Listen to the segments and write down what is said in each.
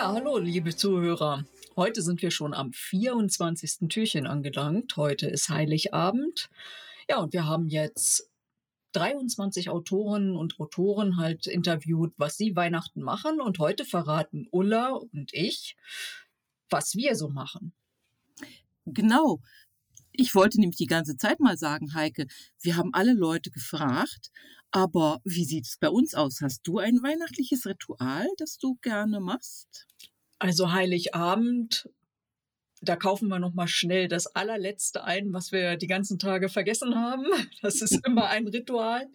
Ja, hallo, liebe Zuhörer. Heute sind wir schon am 24. Türchen angelangt. Heute ist Heiligabend. Ja, und wir haben jetzt 23 Autorinnen und Autoren halt interviewt, was sie Weihnachten machen. Und heute verraten Ulla und ich, was wir so machen. Genau. Ich wollte nämlich die ganze Zeit mal sagen, Heike, wir haben alle Leute gefragt, aber wie sieht es bei uns aus? Hast du ein weihnachtliches Ritual, das du gerne machst? Also Heiligabend, da kaufen wir noch mal schnell das allerletzte ein, was wir die ganzen Tage vergessen haben. Das ist immer ein Ritual.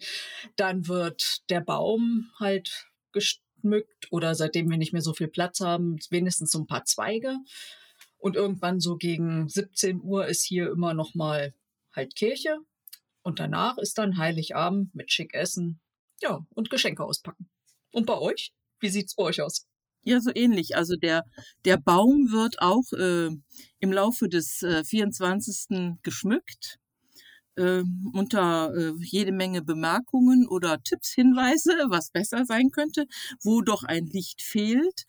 Dann wird der Baum halt geschmückt oder seitdem wir nicht mehr so viel Platz haben, wenigstens so ein paar Zweige. Und irgendwann so gegen 17 Uhr ist hier immer noch mal halt Kirche. Und danach ist dann Heiligabend mit schick Essen, ja, und Geschenke auspacken. Und bei euch? Wie sieht's bei euch aus? Ja, so ähnlich. Also der, der Baum wird auch äh, im Laufe des äh, 24. geschmückt. Äh, unter äh, jede Menge Bemerkungen oder Tipps, Hinweise, was besser sein könnte, wo doch ein Licht fehlt.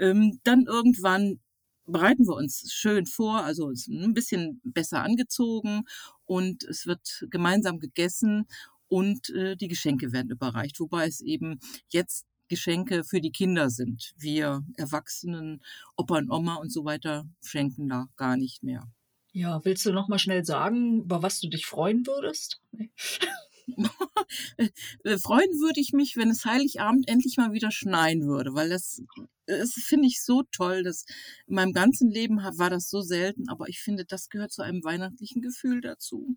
Ähm, dann irgendwann bereiten wir uns schön vor, also ein bisschen besser angezogen und es wird gemeinsam gegessen und äh, die Geschenke werden überreicht, wobei es eben jetzt Geschenke für die Kinder sind. Wir Erwachsenen, Opa und Oma und so weiter schenken da gar nicht mehr. Ja, willst du noch mal schnell sagen, über was du dich freuen würdest? Nee. Äh, freuen würde ich mich, wenn es Heiligabend endlich mal wieder schneien würde, weil das, das finde ich so toll. dass in meinem ganzen Leben war das so selten, aber ich finde, das gehört zu einem weihnachtlichen Gefühl dazu.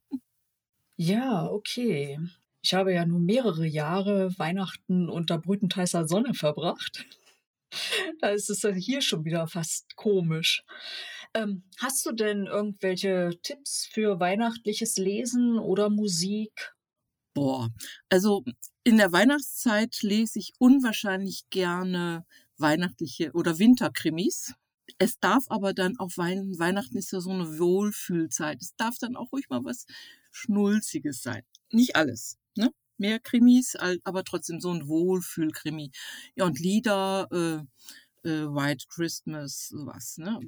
Ja, okay. Ich habe ja nun mehrere Jahre Weihnachten unter brütend heißer Sonne verbracht. Da ist es hier schon wieder fast komisch. Ähm, hast du denn irgendwelche Tipps für weihnachtliches Lesen oder Musik? Boah, also in der Weihnachtszeit lese ich unwahrscheinlich gerne weihnachtliche oder Winterkrimis. Es darf aber dann auch Wein Weihnachten ist ja so eine Wohlfühlzeit. Es darf dann auch ruhig mal was Schnulziges sein. Nicht alles, ne? Mehr Krimis, aber trotzdem so ein Wohlfühlkrimi. Ja, und Lieder, äh, äh, White Christmas, sowas, ne?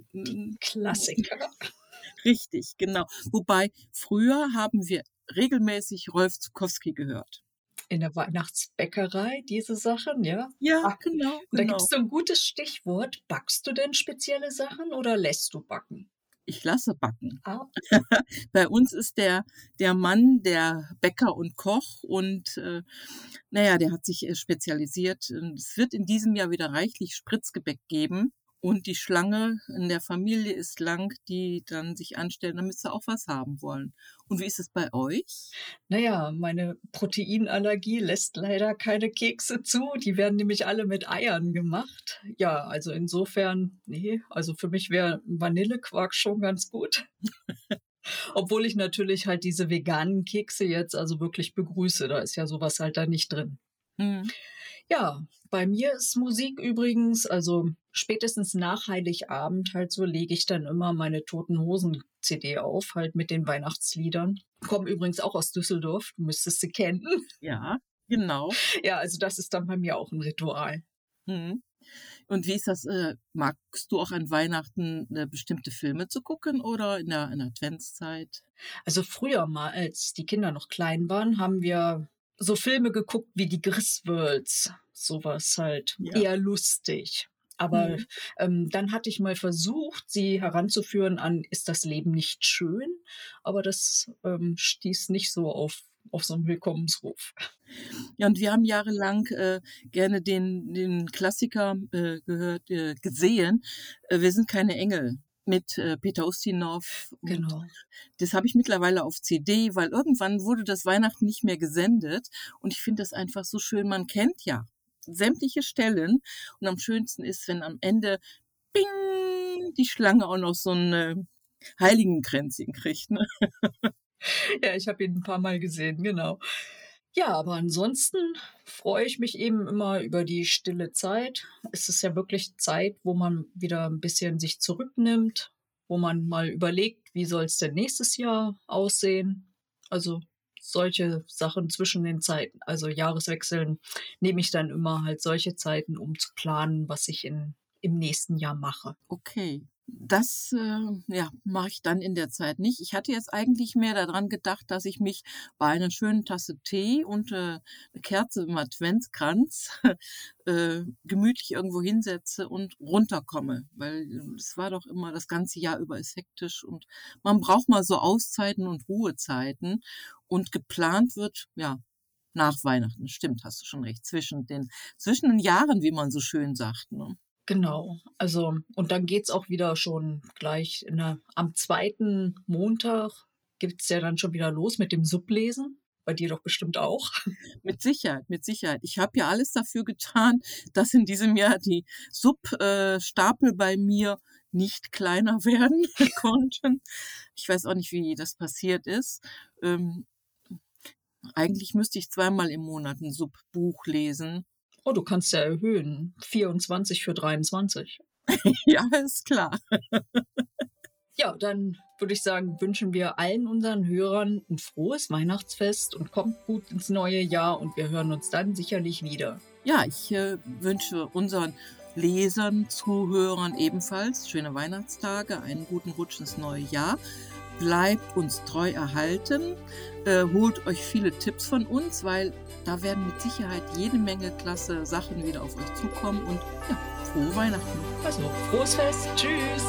Klassiker. Richtig, genau. Wobei früher haben wir regelmäßig Rolf Zukowski gehört. In der Weihnachtsbäckerei, diese Sachen, ja? Ja, Ach, genau. Da genau. gibt es so ein gutes Stichwort. Backst du denn spezielle Sachen oder lässt du backen? Ich lasse backen. Ah. Bei uns ist der, der Mann der Bäcker und Koch und äh, naja, der hat sich äh, spezialisiert. Es wird in diesem Jahr wieder reichlich Spritzgebäck geben. Und die Schlange in der Familie ist lang, die dann sich anstellen, damit sie auch was haben wollen. Und wie ist es bei euch? Naja, meine Proteinallergie lässt leider keine Kekse zu. Die werden nämlich alle mit Eiern gemacht. Ja, also insofern, nee, also für mich wäre Vanillequark schon ganz gut. Obwohl ich natürlich halt diese veganen Kekse jetzt also wirklich begrüße. Da ist ja sowas halt da nicht drin. Mhm. Ja, bei mir ist Musik übrigens, also spätestens nach Heiligabend halt so, lege ich dann immer meine Toten Hosen CD auf, halt mit den Weihnachtsliedern. Kommen übrigens auch aus Düsseldorf, du müsstest sie kennen. Ja, genau. Ja, also das ist dann bei mir auch ein Ritual. Mhm. Und wie ist das? Äh, magst du auch an Weihnachten äh, bestimmte Filme zu gucken oder in der, in der Adventszeit? Also früher mal, als die Kinder noch klein waren, haben wir so Filme geguckt wie die Griswolds, sowas halt ja. eher lustig. Aber mhm. ähm, dann hatte ich mal versucht, sie heranzuführen an, ist das Leben nicht schön? Aber das ähm, stieß nicht so auf, auf so einen Willkommensruf. Ja, und wir haben jahrelang äh, gerne den, den Klassiker äh, gehört, äh, gesehen. Äh, wir sind keine Engel mit äh, Peter Ustinov. Genau. Das habe ich mittlerweile auf CD, weil irgendwann wurde das Weihnachten nicht mehr gesendet. Und ich finde das einfach so schön. Man kennt ja sämtliche Stellen. Und am schönsten ist, wenn am Ende bing, die Schlange auch noch so ein äh, Heiligenkränzchen kriegt. Ne? ja, ich habe ihn ein paar Mal gesehen, genau. Ja, aber ansonsten freue ich mich eben immer über die stille Zeit. Es ist ja wirklich Zeit, wo man wieder ein bisschen sich zurücknimmt, wo man mal überlegt, wie soll es denn nächstes Jahr aussehen. Also solche Sachen zwischen den Zeiten, also Jahreswechseln, nehme ich dann immer halt solche Zeiten, um zu planen, was ich in im nächsten Jahr mache. Okay. Das äh, ja, mache ich dann in der Zeit nicht. Ich hatte jetzt eigentlich mehr daran gedacht, dass ich mich bei einer schönen Tasse Tee und äh, eine Kerze im Adventskranz äh, gemütlich irgendwo hinsetze und runterkomme. Weil äh, es war doch immer das ganze Jahr über ist hektisch und man braucht mal so Auszeiten und Ruhezeiten. Und geplant wird, ja, nach Weihnachten. Stimmt, hast du schon recht. Zwischen den, zwischen den Jahren, wie man so schön sagt. Ne? Genau, also und dann geht's auch wieder schon gleich der, am zweiten Montag gibt's ja dann schon wieder los mit dem Sublesen. Bei dir doch bestimmt auch. Mit Sicherheit, mit Sicherheit. Ich habe ja alles dafür getan, dass in diesem Jahr die Substapel äh, bei mir nicht kleiner werden konnten. Ich weiß auch nicht, wie das passiert ist. Ähm, eigentlich müsste ich zweimal im Monat ein Subbuch lesen. Oh, du kannst ja erhöhen. 24 für 23. ja, ist klar. ja, dann würde ich sagen, wünschen wir allen unseren Hörern ein frohes Weihnachtsfest und kommt gut ins neue Jahr und wir hören uns dann sicherlich wieder. Ja, ich äh, wünsche unseren Lesern, Zuhörern ebenfalls schöne Weihnachtstage, einen guten Rutsch ins neue Jahr bleibt uns treu erhalten, äh, holt euch viele Tipps von uns, weil da werden mit Sicherheit jede Menge klasse Sachen wieder auf euch zukommen und ja, frohe Weihnachten. Also, frohes Fest. Tschüss.